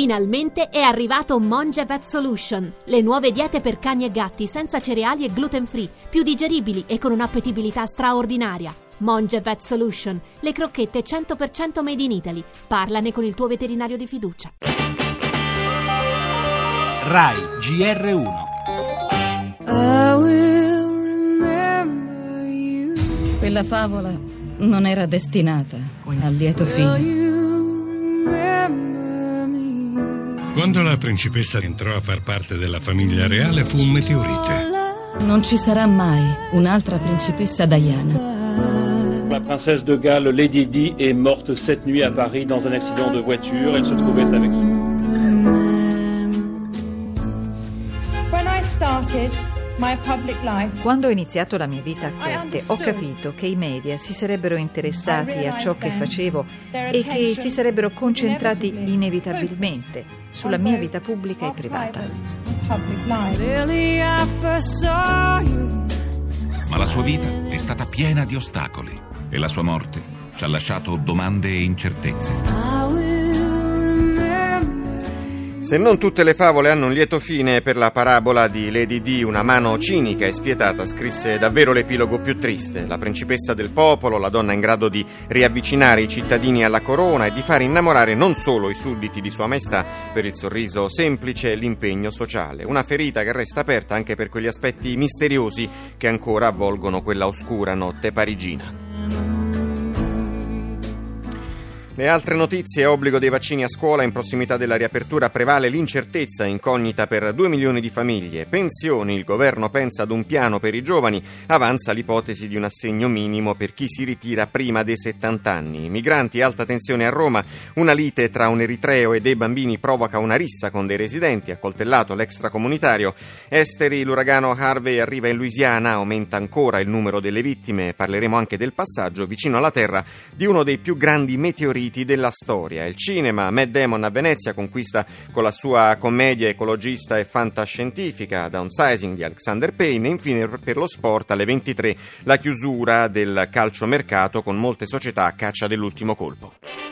Finalmente è arrivato Monge Vet Solution, le nuove diete per cani e gatti senza cereali e gluten free, più digeribili e con un'appetibilità straordinaria. Monge Vet Solution, le crocchette 100% made in Italy. Parlane con il tuo veterinario di fiducia. RAI GR1 Quella favola non era destinata al lieto fine. Quando la principessa entrò a far parte della famiglia reale fu un meteorite. Non ci sarà mai un'altra principessa Diana. La princesse de Galles Lady Di est morte cette nuit à Paris dans un accident de voiture. Elle se trouvait avec When I started Quando ho iniziato la mia vita a corte ho capito che i media si sarebbero interessati a ciò che facevo e che si sarebbero concentrati inevitabilmente sulla mia vita pubblica e privata. Ma la sua vita è stata piena di ostacoli e la sua morte ci ha lasciato domande e incertezze. Se non tutte le favole hanno un lieto fine, per la parabola di Lady Di, una mano cinica e spietata scrisse davvero l'epilogo più triste. La principessa del popolo, la donna in grado di riavvicinare i cittadini alla corona e di far innamorare non solo i sudditi di Sua Maestà per il sorriso semplice e l'impegno sociale. Una ferita che resta aperta anche per quegli aspetti misteriosi che ancora avvolgono quella oscura notte parigina. Le altre notizie, obbligo dei vaccini a scuola in prossimità della riapertura, prevale l'incertezza incognita per 2 milioni di famiglie. Pensioni, il governo pensa ad un piano per i giovani, avanza l'ipotesi di un assegno minimo per chi si ritira prima dei 70 anni. Migranti, alta tensione a Roma, una lite tra un eritreo e dei bambini provoca una rissa con dei residenti, accoltellato l'extracomunitario. Esteri, l'uragano Harvey arriva in Louisiana, aumenta ancora il numero delle vittime, parleremo anche del passaggio vicino alla Terra di uno dei più grandi meteoriti della storia. Il cinema, Matt Damon a Venezia conquista con la sua commedia ecologista e fantascientifica Downsizing di Alexander Payne e infine per lo sport alle 23 la chiusura del calciomercato con molte società a caccia dell'ultimo colpo.